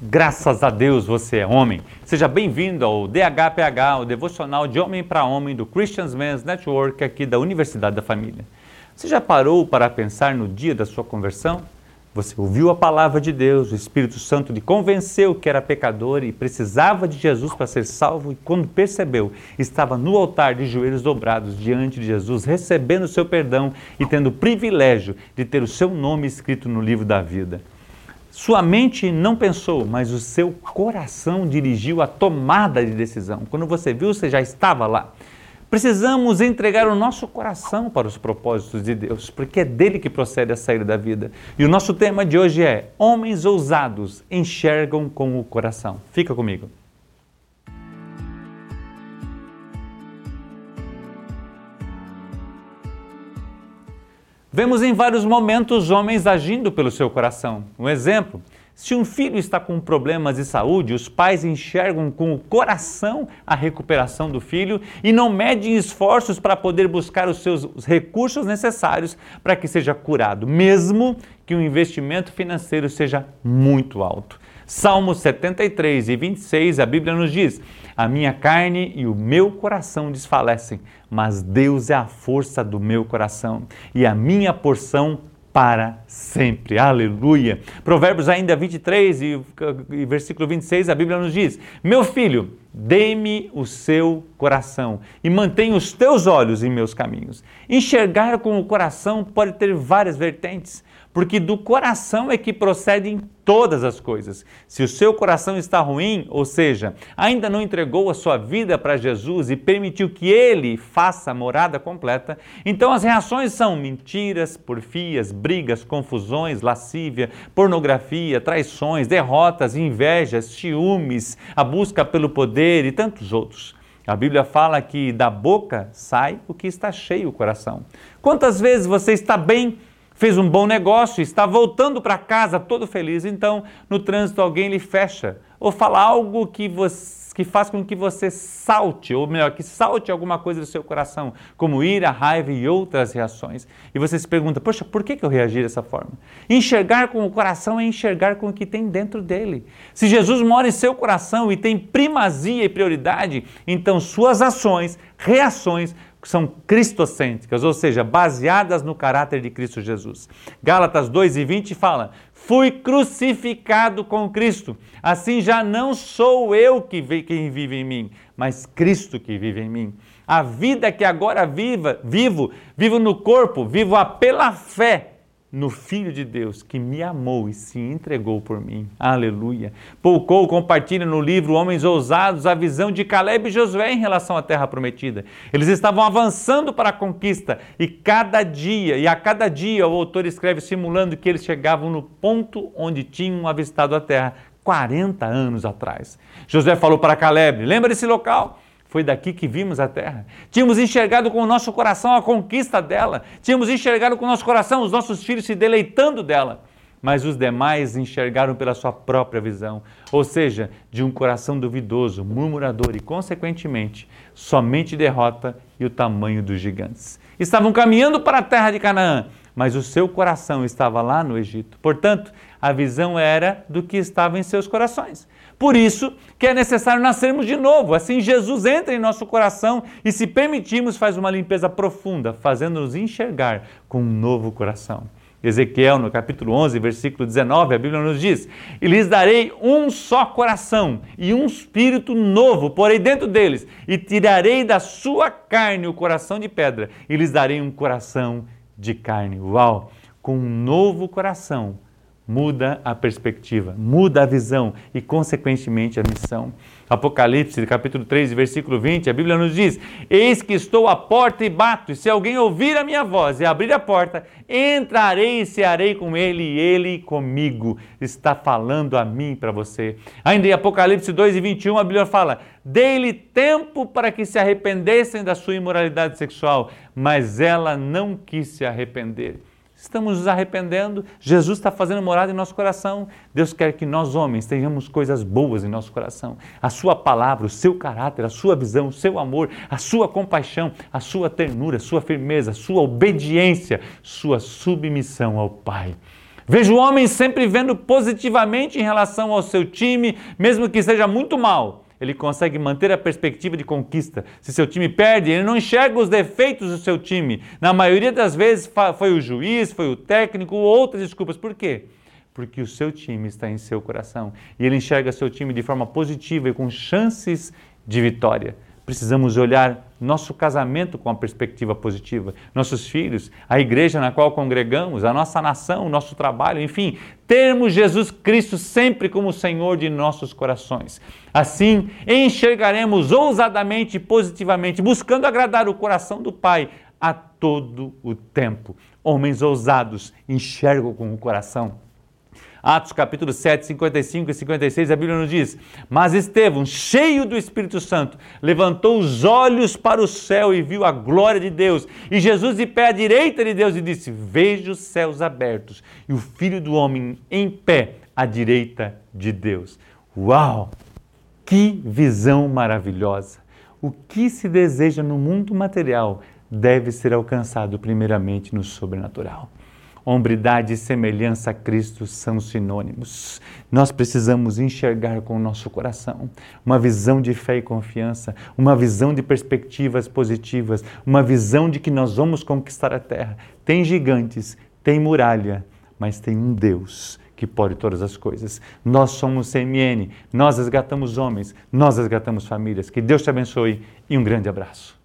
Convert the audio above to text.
Graças a Deus você é homem. Seja bem-vindo ao DHPH, o devocional de homem para homem do Christians Men's Network aqui da Universidade da Família. Você já parou para pensar no dia da sua conversão? Você ouviu a palavra de Deus, o Espírito Santo lhe convenceu que era pecador e precisava de Jesus para ser salvo, e quando percebeu, estava no altar de joelhos dobrados diante de Jesus, recebendo o seu perdão e tendo o privilégio de ter o seu nome escrito no livro da vida. Sua mente não pensou, mas o seu coração dirigiu a tomada de decisão. Quando você viu, você já estava lá. Precisamos entregar o nosso coração para os propósitos de Deus, porque é dele que procede a saída da vida. E o nosso tema de hoje é: Homens ousados enxergam com o coração. Fica comigo. Vemos em vários momentos homens agindo pelo seu coração. Um exemplo: se um filho está com problemas de saúde, os pais enxergam com o coração a recuperação do filho e não medem esforços para poder buscar os seus recursos necessários para que seja curado, mesmo que o investimento financeiro seja muito alto. Salmo 73 e 26, a Bíblia nos diz: A minha carne e o meu coração desfalecem, mas Deus é a força do meu coração e a minha porção para sempre. Aleluia. Provérbios ainda 23 e, e versículo 26, a Bíblia nos diz: Meu filho, dê-me o seu coração e mantenha os teus olhos em meus caminhos. Enxergar com o coração pode ter várias vertentes porque do coração é que procedem todas as coisas. Se o seu coração está ruim, ou seja, ainda não entregou a sua vida para Jesus e permitiu que ele faça a morada completa, então as reações são mentiras, porfias, brigas, confusões, lascívia, pornografia, traições, derrotas, invejas, ciúmes, a busca pelo poder e tantos outros. A Bíblia fala que da boca sai o que está cheio o coração. Quantas vezes você está bem fez um bom negócio, está voltando para casa todo feliz, então no trânsito alguém lhe fecha ou fala algo que, você, que faz com que você salte, ou melhor, que salte alguma coisa do seu coração, como ira, raiva e outras reações. E você se pergunta, poxa, por que, eu reagi dessa forma? Enxergar com o coração é enxergar com o que tem dentro dele. Se Jesus mora em seu coração e tem primazia e prioridade, então suas ações, reações são cristocêntricas, ou seja, baseadas no caráter de Cristo Jesus. Gálatas 2 e 20 fala: Fui crucificado com Cristo, assim já não sou eu que quem vive em mim, mas Cristo que vive em mim. A vida que agora viva, vivo, vivo no corpo, vivo pela fé no Filho de Deus que me amou e se entregou por mim. Aleluia. Poucou compartilha no livro Homens Ousados a visão de Caleb e Josué em relação à terra prometida. Eles estavam avançando para a conquista e cada dia, e a cada dia o autor escreve simulando que eles chegavam no ponto onde tinham avistado a terra 40 anos atrás. Josué falou para Caleb: "Lembra desse local?" Foi daqui que vimos a terra. Tínhamos enxergado com o nosso coração a conquista dela. Tínhamos enxergado com o nosso coração os nossos filhos se deleitando dela. Mas os demais enxergaram pela sua própria visão, ou seja, de um coração duvidoso, murmurador e, consequentemente, somente derrota e o tamanho dos gigantes. Estavam caminhando para a terra de Canaã, mas o seu coração estava lá no Egito. Portanto, a visão era do que estava em seus corações. Por isso que é necessário nascermos de novo. Assim Jesus entra em nosso coração e, se permitirmos, faz uma limpeza profunda, fazendo-nos enxergar com um novo coração. Ezequiel, no capítulo 11, versículo 19, a Bíblia nos diz: E lhes darei um só coração e um espírito novo, porei dentro deles, e tirarei da sua carne o coração de pedra, e lhes darei um coração de carne. Uau! Com um novo coração muda a perspectiva, muda a visão e, consequentemente, a missão. Apocalipse, capítulo 3, versículo 20, a Bíblia nos diz: Eis que estou à porta e bato, e se alguém ouvir a minha voz e abrir a porta, entrarei e cearei com ele e ele comigo. Está falando a mim para você. Ainda em Apocalipse 2 e 21, a Bíblia fala: Dei-lhe tempo para que se arrependessem da sua imoralidade sexual, mas ela não quis se arrepender. Estamos nos arrependendo, Jesus está fazendo morada em nosso coração. Deus quer que nós, homens, tenhamos coisas boas em nosso coração. A Sua palavra, o seu caráter, a sua visão, o seu amor, a sua compaixão, a sua ternura, a sua firmeza, a sua obediência, sua submissão ao Pai. Vejo homens sempre vendo positivamente em relação ao seu time, mesmo que seja muito mal. Ele consegue manter a perspectiva de conquista. Se seu time perde, ele não enxerga os defeitos do seu time. Na maioria das vezes foi o juiz, foi o técnico ou outras desculpas. Por quê? Porque o seu time está em seu coração e ele enxerga seu time de forma positiva e com chances de vitória. Precisamos olhar nosso casamento com a perspectiva positiva, nossos filhos, a igreja na qual congregamos, a nossa nação, o nosso trabalho, enfim, termos Jesus Cristo sempre como Senhor de nossos corações. Assim, enxergaremos ousadamente e positivamente, buscando agradar o coração do Pai a todo o tempo. Homens ousados enxergam com o coração Atos capítulo 7, 55 e 56, a Bíblia nos diz: Mas Estevão, cheio do Espírito Santo, levantou os olhos para o céu e viu a glória de Deus, e Jesus de pé à direita de Deus, e disse: Vejo os céus abertos e o Filho do Homem em pé à direita de Deus. Uau! Que visão maravilhosa! O que se deseja no mundo material deve ser alcançado primeiramente no sobrenatural. Hombridade e semelhança a Cristo são sinônimos. Nós precisamos enxergar com o nosso coração uma visão de fé e confiança, uma visão de perspectivas positivas, uma visão de que nós vamos conquistar a terra. Tem gigantes, tem muralha, mas tem um Deus que pode todas as coisas. Nós somos CMN, nós resgatamos homens, nós resgatamos famílias. Que Deus te abençoe e um grande abraço.